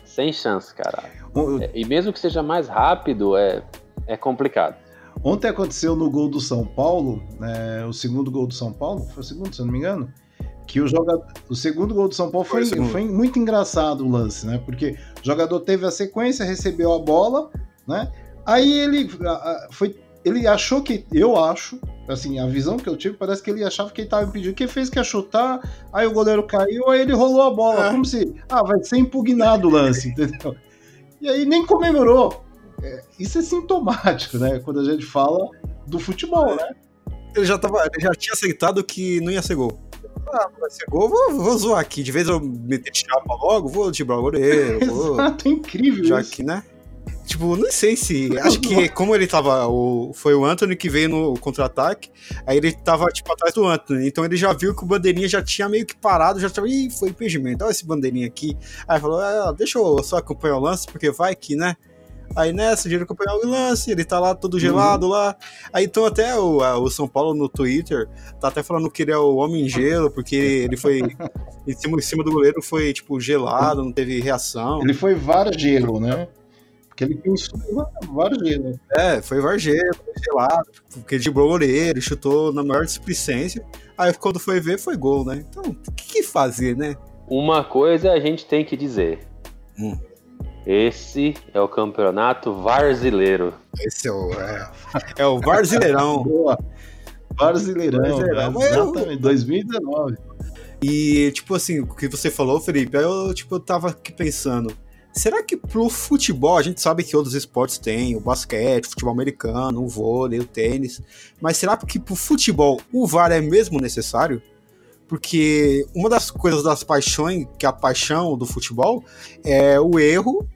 sem chance, cara. O- É, E mesmo que seja mais rápido, é, é complicado. Ontem aconteceu no gol do São Paulo, né, o segundo gol do São Paulo, foi o segundo, se eu não me engano, que o jogador, o segundo gol do São Paulo Foi foi, foi muito engraçado o lance, né? Porque o jogador teve a sequência, recebeu a bola, né? Aí ele foi, ele achou que, eu acho, assim, a visão que eu tive parece que ele achava que ele estava impedido. Quem fez que ia chutar, aí o goleiro caiu, aí ele rolou a bola, É. como se, ah, vai ser impugnado o lance, entendeu? E aí nem comemorou. É, isso é sintomático, né? Quando a gente fala do futebol, né? Ele já, tava, ele já tinha aceitado que não ia ser gol. Ah, não vai ser gol, vou, vou zoar aqui. De vez eu meter chapa logo, vou driblar o goleiro, vou. Exato, é incrível Já isso. que, né? Tipo, não sei se. Acho que como ele tava. O, foi o Anthony que veio no contra-ataque. Aí ele tava, tipo, atrás do Anthony. Então ele já viu que o bandeirinha já tinha meio que parado, já tava. Ih, foi impedimento. Olha esse bandeirinha aqui. Aí falou: ah, deixa eu só acompanhar o lance, porque vai que, né? Aí nessa, ele acompanhar o lance, ele tá lá todo gelado lá. Aí então até o, a- o São Paulo no Twitter tá até falando que ele é o homem gelo, porque ele foi em cima, em cima do goleiro, foi tipo gelado, não teve reação. Ele foi vargelo, né? Porque ele pensou em vargelo. É, foi Vargelo, foi gelado, porque driblou o goleiro, chutou na maior displicência. Aí quando foi ver, foi gol, né? Então, o que, que fazer, né? Uma coisa a gente tem que dizer. Hum. Esse é o campeonato varzileiro. Esse é o, é, é o Brasileirão. Boa. Brasileirão, Brasileirão. exatamente, 2019. E, tipo assim, o que você falou, Felipe, eu, tipo, eu tava aqui pensando, será que pro futebol, a gente sabe que outros esportes têm, o basquete, o futebol americano, o vôlei, o tênis, mas será que pro futebol o VAR é mesmo necessário? Porque uma das coisas das paixões, que é a paixão do futebol, é o erro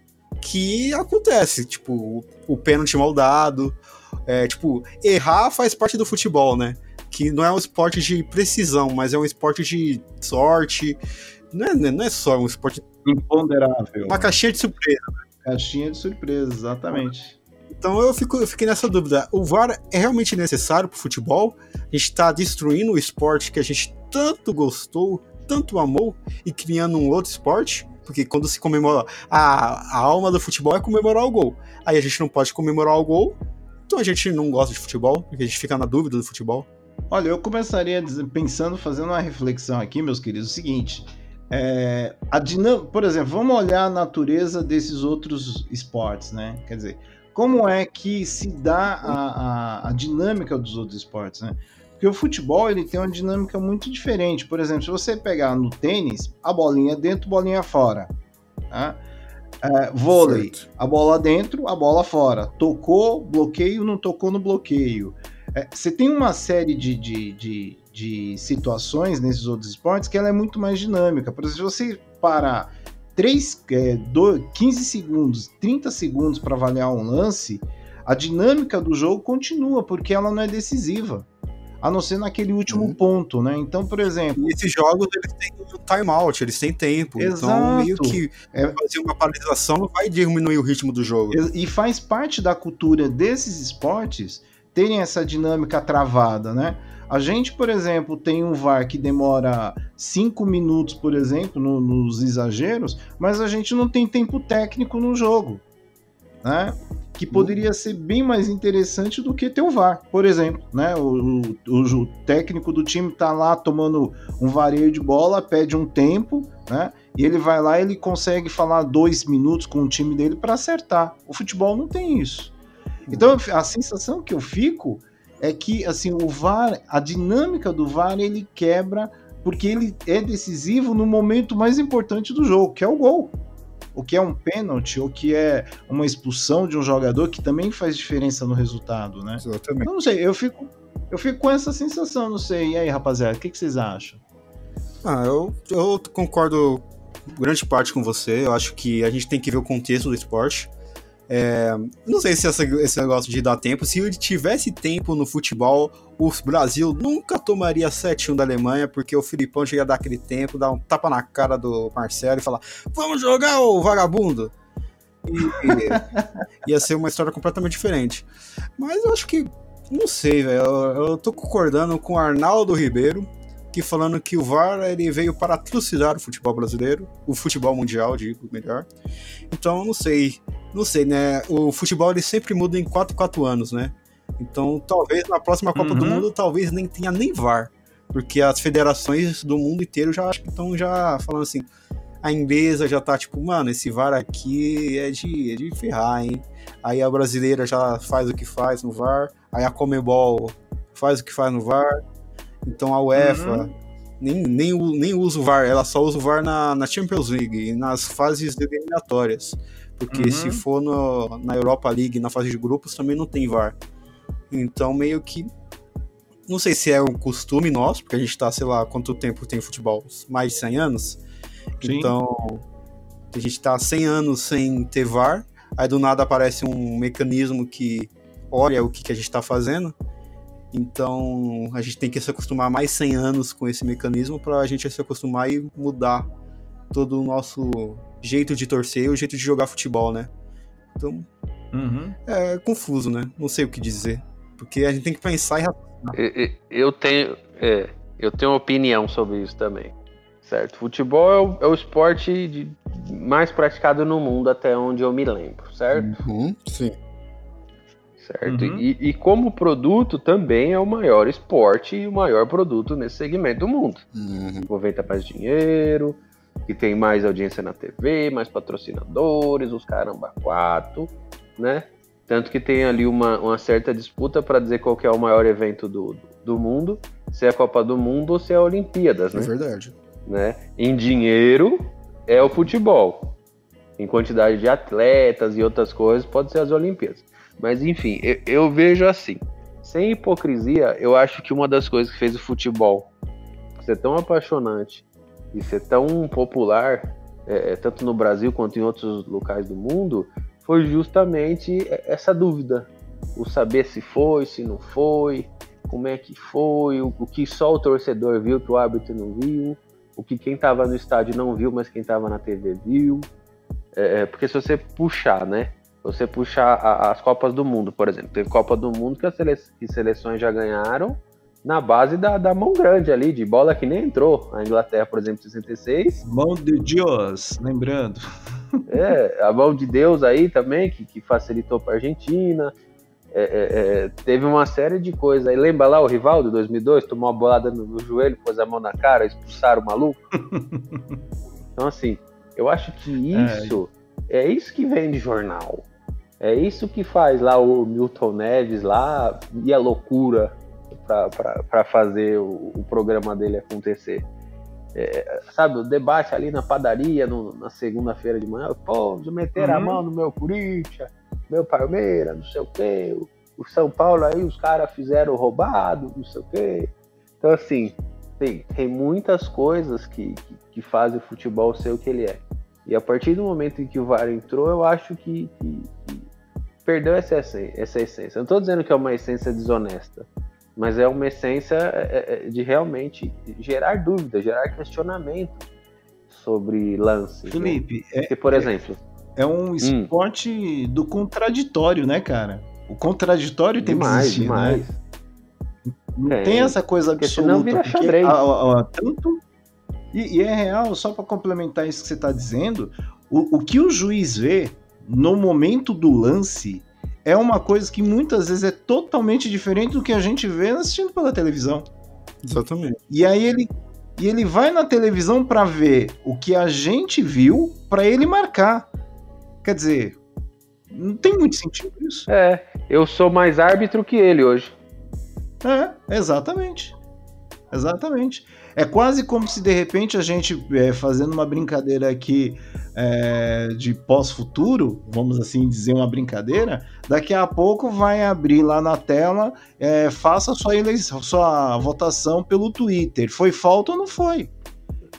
que acontece, tipo, o pênalti mal dado, é, tipo, errar faz parte do futebol, né? que não é um esporte de precisão, mas é um esporte de sorte. Não é, não é só um esporte. Imponderável. Uma caixinha de surpresa. Caixinha de surpresa, exatamente. Então eu, fico, eu fiquei nessa dúvida. O VAR é realmente necessário para o futebol? A gente está destruindo o esporte que a gente tanto gostou, tanto amou, e criando um outro esporte? Porque quando se comemora. A, a alma do futebol é comemorar o gol. Aí a gente não pode comemorar o gol, então a gente não gosta de futebol, porque a gente fica na dúvida do futebol. Olha, eu começaria pensando, fazendo uma reflexão aqui, meus queridos, o seguinte. É, a dinam... Por exemplo, vamos olhar a natureza desses outros esportes, né? Quer dizer, como é que se dá a, a, a dinâmica dos outros esportes, né? Porque o futebol ele tem uma dinâmica muito diferente. Por exemplo, se você pegar no tênis, a bolinha dentro, bolinha fora. Tá? É, vôlei, certo. a bola dentro, a bola fora. Tocou, bloqueio, não tocou no bloqueio. É, você tem uma série de, de, de, de, situações nesses outros esportes que ela é muito mais dinâmica. Por exemplo, se você parar 3, é, 2, 15 segundos, 30 segundos para avaliar um lance, a dinâmica do jogo continua, porque ela não é decisiva. A não ser naquele último uhum. ponto, né? Então, por exemplo. E esses jogos eles têm um timeout, eles têm tempo. Exato. Então, meio que é... fazer uma paralisação não vai diminuir o ritmo do jogo. E faz parte da cultura desses esportes terem essa dinâmica travada, né? A gente, por exemplo, tem um VAR que demora cinco minutos, por exemplo, no, nos exageros, mas a gente não tem tempo técnico no jogo, né? Que poderia ser bem mais interessante do que ter o VAR, por exemplo, né? O, o, o técnico do time tá lá tomando um vareio de bola, pede um tempo, né? E ele vai lá ele consegue falar dois minutos com o time dele para acertar. O futebol não tem isso. Então a sensação que eu fico é que assim o VAR, a dinâmica do VAR ele quebra porque ele é decisivo no momento mais importante do jogo, que é o gol. O que é um pênalti, ou que é uma expulsão de um jogador que também faz diferença no resultado, né? Exatamente. Então, não sei, eu fico, eu fico com essa sensação, não sei. E aí, rapaziada, o que, que vocês acham? Ah, eu, eu concordo grande parte com você. Eu acho que a gente tem que ver o contexto do esporte. É, não sei se essa, esse negócio de dar tempo, se ele tivesse tempo no futebol, o Brasil nunca tomaria 7-1 da Alemanha, porque o Filipão já ia dar aquele tempo, dar um tapa na cara do Marcelo e falar: Vamos jogar, o vagabundo! E, ia ser uma história completamente diferente. Mas eu acho que, não sei, velho. Eu, eu tô concordando com o Arnaldo Ribeiro, que falando que o VAR ele veio para trucidar o futebol brasileiro, o futebol mundial, digo melhor. Então, não sei, não sei, né? O futebol ele sempre muda em 4 4 anos, né? Então, talvez na próxima Copa uhum. do Mundo talvez nem tenha nem VAR, porque as federações do mundo inteiro já acho que estão já falando assim, a inglesa já tá tipo, mano, esse VAR aqui é de, é de ferrar, hein? Aí a brasileira já faz o que faz no VAR, aí a Comebol faz o que faz no VAR, então a UEFA uhum. nem, nem, nem usa o VAR, ela só usa o VAR na, na Champions League e nas fases eliminatórias. Porque uhum. se for no, na Europa League, na fase de grupos, também não tem VAR. Então meio que. Não sei se é um costume nosso, porque a gente tá, sei lá, quanto tempo tem futebol? Mais de 100 anos? Sim. Então. A gente tá 100 anos sem ter VAR, aí do nada aparece um mecanismo que olha o que, que a gente tá fazendo então a gente tem que se acostumar mais 100 anos com esse mecanismo para a gente se acostumar e mudar todo o nosso jeito de torcer e o jeito de jogar futebol, né? Então uhum. é confuso, né? Não sei o que dizer. Porque a gente tem que pensar e raciocinar. Eu tenho, é, eu tenho opinião sobre isso também. Certo? Futebol é o, é o esporte de, mais praticado no mundo até onde eu me lembro, certo? Uhum, sim certo? Uhum. E, e, como produto também é o maior esporte e o maior produto nesse segmento do mundo. Uhum. Movimenta mais dinheiro, que tem mais audiência na TV, mais patrocinadores, os caramba quatro, né? Tanto que tem ali uma, uma certa disputa para dizer qual é o maior evento do, do mundo, se é a Copa do Mundo ou se é a Olimpíadas, É né? verdade. né? Em dinheiro é o futebol. Em quantidade de atletas e outras coisas, pode ser as Olimpíadas. Mas enfim, eu, eu vejo assim. Sem hipocrisia, eu acho que uma das coisas que fez o futebol ser tão apaixonante e ser tão popular, é, é, tanto no Brasil quanto em outros locais do mundo, foi justamente essa dúvida. O saber se foi, se não foi, como é que foi, o, o que só o torcedor viu que o árbitro não viu, o que quem estava no estádio não viu, mas quem estava na TV viu. É, é, porque se você puxar, né? Você puxar a- as Copas do Mundo, por exemplo. Teve Copa do Mundo que as sele- que seleções já ganharam na base da, da mão grande ali, de bola que nem entrou. A Inglaterra, por exemplo, em 66. Mão de Deus, lembrando. É, a mão de Deus aí também, que, que facilitou para a Argentina. É, é, é, teve uma série de coisas aí. Lembra lá o Rivaldo, 2002? Tomou uma bolada no, no joelho, pôs a mão na cara, expulsaram o maluco? então, assim, eu acho que isso é, isso que vem de jornal. É isso que faz lá o Milton Neves lá e a loucura para fazer o, o programa dele acontecer. É, sabe, o debate ali na padaria no- na segunda-feira de manhã, pô, de meter a Uhum. mão no meu Corinthians, meu Palmeiras, não sei o quê, o, o São Paulo aí os caras fizeram roubado, não sei o quê. Então, assim, tem, tem muitas coisas que, que, que fazem o futebol ser o que ele é. E a partir do momento em que o VAR entrou, eu acho que- que perdeu essa, essa essência. Eu não estou dizendo que é uma essência desonesta, mas é uma essência é, é, de realmente gerar dúvida, gerar questionamento sobre lance. né? Felipe, é, Porque, por exemplo, é um esporte do contraditório, né, cara? O contraditório tem demais, que existir, demais. né? Não Tem, tem essa coisa absoluta. senão vira porque xadrez. a- a- a- tanto e, e é real, só para complementar isso que você está dizendo, o, o que o juiz vê no momento do lance é uma coisa que muitas vezes é totalmente diferente do que a gente vê assistindo pela televisão. Exatamente. E aí ele e ele vai na televisão para ver o que a gente viu para ele marcar. Quer dizer, não tem muito sentido isso. É, eu sou mais árbitro que ele hoje. É, exatamente. Exatamente. É quase como se de repente a gente, é, fazendo uma brincadeira aqui é, de pós-futuro, vamos assim dizer uma brincadeira, daqui a pouco vai abrir lá na tela, é, faça sua eleição, sua votação pelo Twitter. Foi falta ou não foi?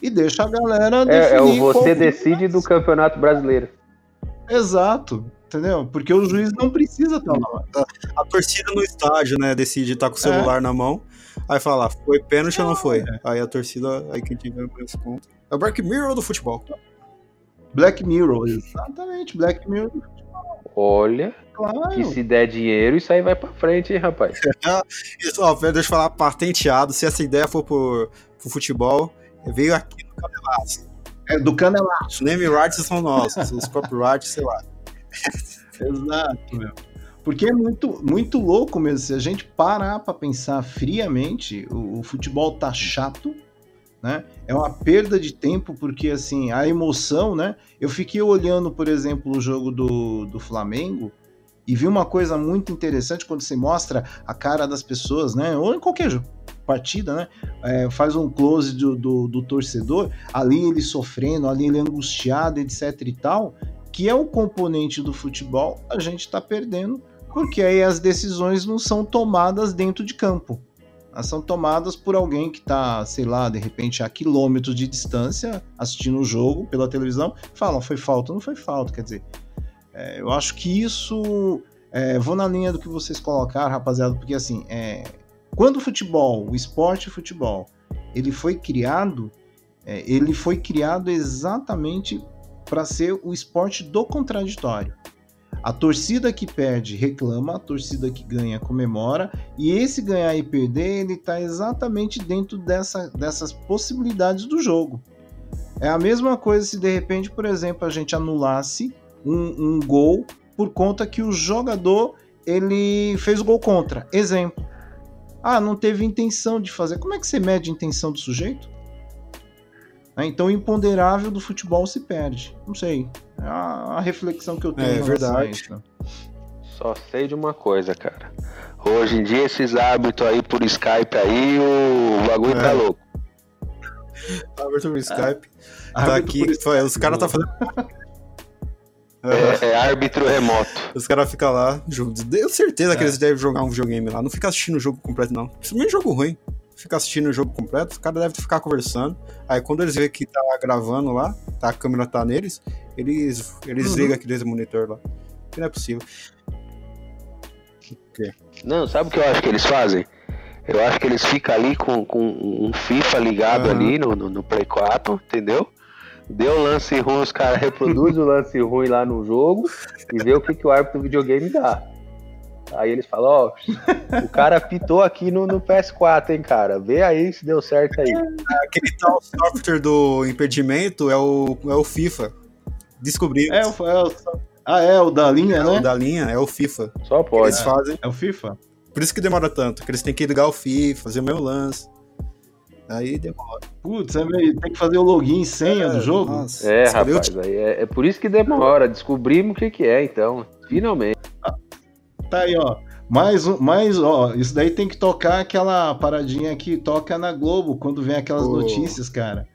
E deixa a galera É, é o você decide do Campeonato Brasileiro. Exato, entendeu? Porque o juiz não precisa estar lá. A torcida no estádio, né, decide estar com o celular na mão, aí fala, foi pênalti ou não foi? Aí a torcida, aí quem tiver mais ponto. É o Black Mirror do futebol. Black Mirror, exatamente, Black Mirror, Olha, claro. que se der dinheiro, isso aí vai pra frente, hein, rapaz. Isso, ó, deixa eu falar, patenteado, se essa ideia for pro, pro futebol, veio aqui no Canelaço. É do Canelá. Os name rights são nossos, os copyrights, sei lá. Exato, meu. Porque é muito, muito louco mesmo. Se a gente parar para pensar friamente, o, o futebol tá chato, né? É uma perda de tempo, porque assim, a emoção, né? Eu fiquei olhando, por exemplo, o jogo do, do Flamengo e vi uma coisa muito interessante quando você mostra a cara das pessoas, né? Ou em qualquer jogo, partida, né? É, faz um close do, do, do torcedor, ali ele sofrendo, ali ele angustiado, etc e tal que é o componente do futebol, a gente está perdendo, porque aí as decisões não são tomadas dentro de campo. Elas são tomadas por alguém que está, sei lá, de repente a quilômetros de distância, assistindo o jogo pela televisão, fala, foi falta não foi falta. Quer dizer, é, eu acho que isso. é, vou na linha do que vocês colocaram, rapaziada, porque assim, é, quando o futebol, o esporte futebol, ele foi criado, é, ele foi criado exatamente para ser o esporte do contraditório. A torcida que perde reclama, a torcida que ganha comemora, e esse ganhar e perder, ele está exatamente dentro dessa, dessas possibilidades do jogo. É a mesma coisa se de repente, por exemplo, a gente anulasse um, um gol por conta que o jogador ele fez o gol contra. Exemplo. Ah, não teve intenção de fazer. Como é que você mede a intenção do sujeito? Né, Então o imponderável do futebol se perde. Não sei. É a, a reflexão que eu tenho. É verdade. isso. só sei de uma coisa, cara. Hoje em dia, esses árbitros aí por Skype aí, o bagulho tá É. louco. Árbitro por Skype. Ah, tá aqui, os caras tá fazendo. É, é árbitro remoto. Os caras ficam lá, jo- tenho certeza que É. eles devem jogar um videogame lá. Não fica assistindo o jogo completo, não. Principalmente jogo ruim. Fica assistindo o jogo completo, os caras devem ficar conversando. Aí quando eles veem que tá gravando lá, tá, a câmera tá neles, eles, eles Uhum. ligam aquele monitor lá. Que não é possível. Não, sabe o que eu acho que eles fazem? Eu acho que eles ficam ali com, com um FIFA ligado Aham. ali no, no, no Play 4, entendeu? Deu lance ruim, os caras reproduzem o lance ruim lá no jogo e vê o que, que o árbitro do videogame dá. Aí eles falam, ó, o cara pitou aqui no, no PS4, hein, cara. Vê aí se deu certo aí. Aquele tal software do impedimento é o, é o FIFA. Descobri. É, o- é o- ah, é o da linha, É né? o da linha, é o FIFA. Só Que pode. eles fazem. É o FIFA? Por isso que demora tanto, que eles têm que ligar o FIFA, fazer o mesmo lance. Aí demora. Putz, é meio- tem que fazer o login e senha do jogo? Nossa, É, descobriu rapaz, aí é, é por isso que demora. Descobrimos o que, que é, então. Finalmente. Tá aí, ó. Mais um, mais, ó, isso daí tem que tocar aquela paradinha que toca na Globo quando vem aquelas Oh. notícias, cara.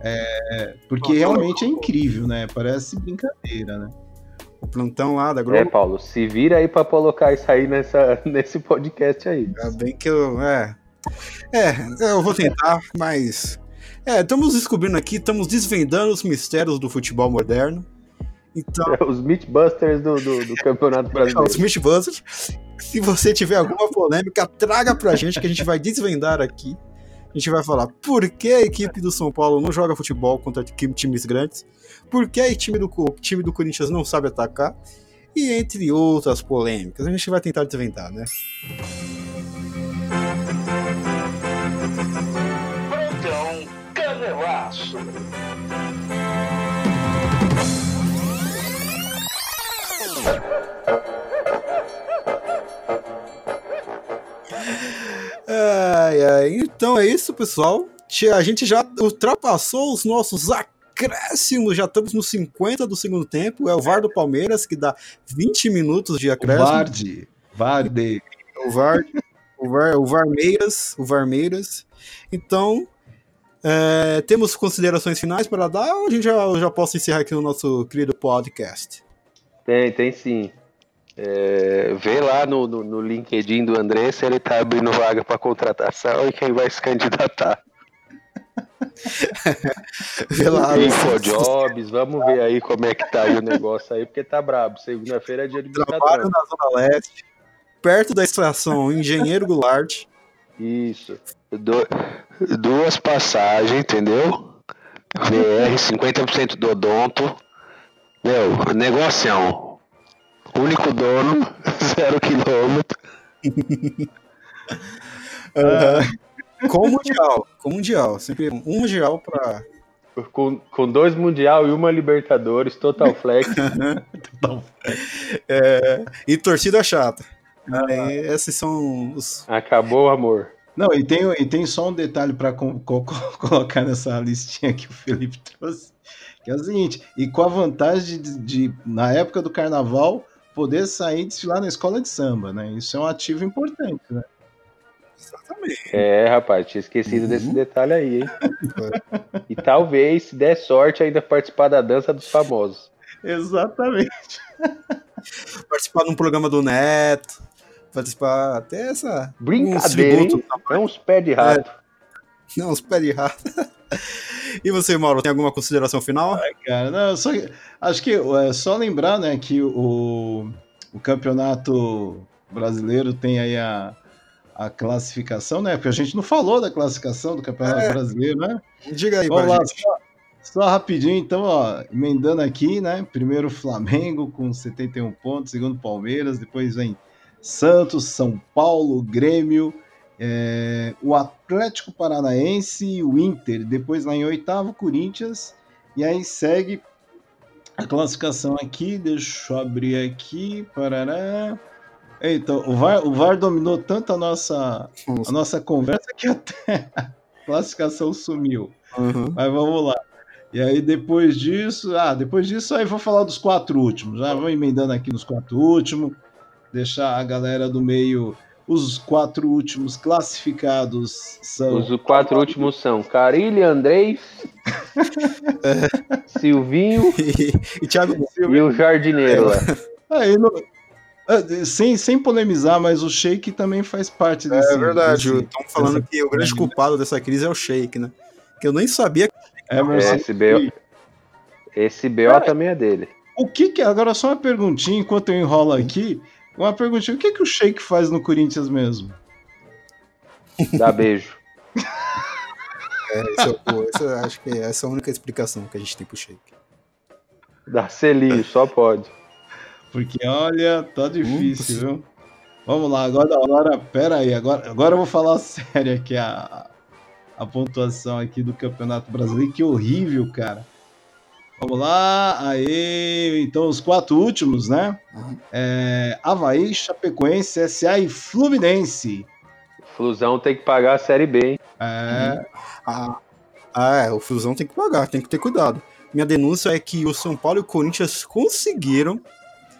É, porque Oh, realmente é incrível, né? Parece brincadeira, né? o plantão lá da É, Globo. Paulo, se vira aí pra colocar isso aí nessa, nesse podcast aí. Ainda bem que eu. É. É, eu vou tentar, mas. É, estamos descobrindo aqui, estamos desvendando os mistérios do futebol moderno. Então, É os Mythbusters do, do, do Campeonato os Brasileiro. Mythbusters, se você tiver alguma polêmica, traga pra gente que a gente vai desvendar aqui. A gente vai falar por que a equipe do São Paulo não joga futebol contra ti- times grandes, por que o time do, o time do Corinthians não sabe atacar, e entre outras polêmicas. A gente vai tentar desvendar, né? Plantão Canelaço. Ai, ai. Então é isso, pessoal. A gente já ultrapassou os nossos acréscimos, já estamos nos 50 do segundo tempo. É o VAR do Palmeiras, que dá 20 minutos de O acréscimo. Vardy. Vardy. O VAR, o VAR, o Varmeiras, o Varmeiras. Então, é, temos considerações finais para dar ou a gente já, já posso encerrar aqui o nosso querido podcast? Tem, tem sim. É, vê lá no, no, no LinkedIn do André se ele tá abrindo vaga para contratação e quem vai se candidatar. Vê lá. Infojobs, vamos ver aí como é que tá aí o negócio aí, porque tá brabo. Segunda-feira é dia de Trabalho na Zona Leste, perto da estação Engenheiro Goulart. Isso. Du- duas passagens, entendeu? VR, 50% do odonto. Meu, negocião. Único dono, zero quilômetro. Aham. Com o Mundial, com o Mundial. Sempre um Mundial para Com, com dois Mundial e uma Libertadores, Total Flex. É, e torcida chata. Aí, esses são os. Acabou o amor. Não, e tem, e tem só um detalhe para colocar nessa listinha que o Felipe trouxe, que é o seguinte, e com a vantagem de, de, na época do carnaval, poder sair e desfilar na escola de samba, né? Isso é um ativo importante, né? Exatamente. É, rapaz, tinha esquecido Uhum. desse detalhe aí, hein? E talvez, se der sorte, ainda participar da dança dos famosos. Exatamente. Participar de um programa do Neto. Participar até essa. uns Brincadeira, hein? tributos. É uns pés de rato. Não, os pés de rato. E você, Mauro, tem alguma consideração final? Cara, não, só, acho que é só lembrar, né, que o, o campeonato brasileiro tem aí a, a classificação, né? Porque a gente não falou da classificação do campeonato É. brasileiro, né? Diga aí, Vamos lá, só, só rapidinho, então, ó, emendando aqui, né? Primeiro Flamengo com 71 pontos, segundo Palmeiras, depois vem Santos, São Paulo, Grêmio, é, o Atlético Paranaense, o Inter, depois lá em oitavo, Corinthians, e aí segue a classificação aqui, deixa eu abrir aqui, parará. Então, o VAR, o VAR dominou tanto a nossa, a nossa conversa que até a classificação sumiu. Uhum. Mas vamos lá. E aí depois disso, ah, depois disso aí vou falar dos quatro últimos. Já vou emendando aqui nos quatro últimos. deixar a galera do meio. Os quatro últimos classificados são. Os quatro últimos são Carilli, Andrés, Silvinho E, e Thiago, e o jardineiro lá. Aí, não- é, sem, sem polemizar, mas o Sheik também faz parte desse. é verdade, desse- estão falando que o grande culpado dessa crise é o Sheik, né? Que eu nem sabia Emerson Esse BO, esse BO também é dele. O que que. Agora, só uma perguntinha, enquanto eu enrolo aqui. Uma perguntinha: o que que o Sheik faz no Corinthians mesmo? Dá beijo. É, esse é o- esse eu acho que essa é a única explicação que a gente tem pro Sheik. Dá selinho, só pode. Porque olha, tá difícil, Putz. viu? Vamos lá, agora, agora pera aí, agora, agora eu vou falar sério aqui a, a pontuação aqui do Campeonato Brasileiro, que horrível, cara. Vamos lá, aí, então os quatro últimos, né? Uhum. É, Havaí, Chapecoense, SA e Fluminense. Flusão tem que pagar a Série B, hein? É, Ah, ah, é, o Fusão tem que pagar, tem que ter cuidado. Minha denúncia é que o São Paulo e o Corinthians conseguiram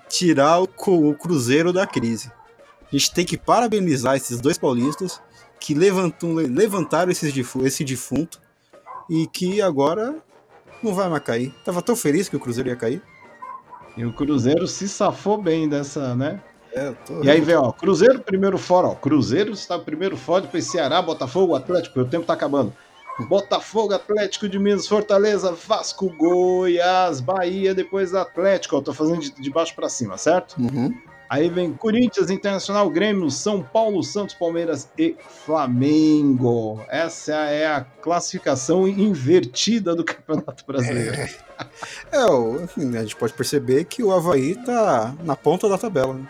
tirar o, o Cruzeiro da crise. A gente tem que parabenizar esses dois paulistas que levantam, levantaram esses esse defunto e que agora não vai mais cair. Tava tão feliz que o Cruzeiro ia cair. e o Cruzeiro se safou bem dessa, né? É, eu tô- E aí vem, ó, Cruzeiro primeiro fora, ó. Cruzeiro está primeiro fora, depois Ceará, Botafogo, Atlético, o tempo tá acabando. Botafogo, Atlético de Minas, Fortaleza, Vasco, Goiás, Bahia, depois Atlético, ó, tô fazendo de, de baixo pra cima, certo? Uhum. Aí vem Corinthians, Internacional, Grêmio, São Paulo, Santos, Palmeiras e Flamengo. Essa é a classificação invertida do Campeonato Brasileiro. É, enfim, a gente pode perceber que o Havaí tá na ponta da tabela. Né?